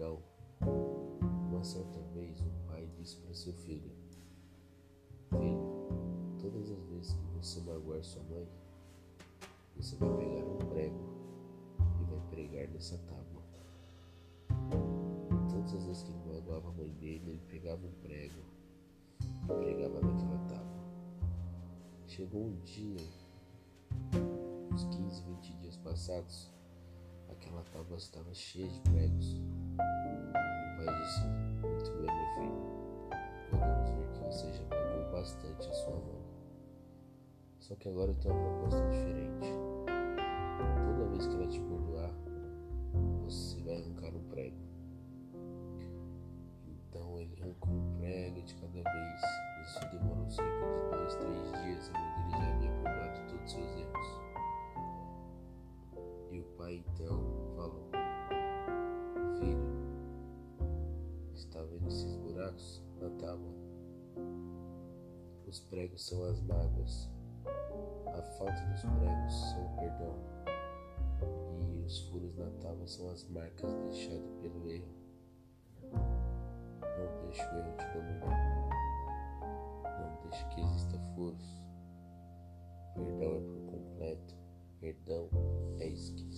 perdão. Uma certa vez, o pai disse para seu filho: Filho, todas as vezes que você magoar sua mãe, você vai pegar um prego e vai pregar nessa tábua. Todas as vezes que ele magoava a mãe dele, ele pegava um prego e pregava naquela tábua. Chegou um dia, uns 15, 20 dias passados, aquela tábua estava cheia de pregos. O pai disse: Muito bem, meu filho, podemos ver que você já pagou bastante a sua mãe. Só que agora eu tenho uma proposta diferente. Toda vez que ela te perdoar, você vai arrancar um prego. Então ele arrancou um prego de cada vez. Isso demorou cerca de dois, três dias. A mãe dele já havia perdoado todos os seus erros. E o pai então falou: buracos na tábua? Os pregos são as mágoas. A falta dos pregos são o perdão. E os furos na tábua são as marcas deixadas pelo erro. Não deixe o erro te dominar. Não deixe que exista furos. Perdão é por completo. Perdão é esquecer.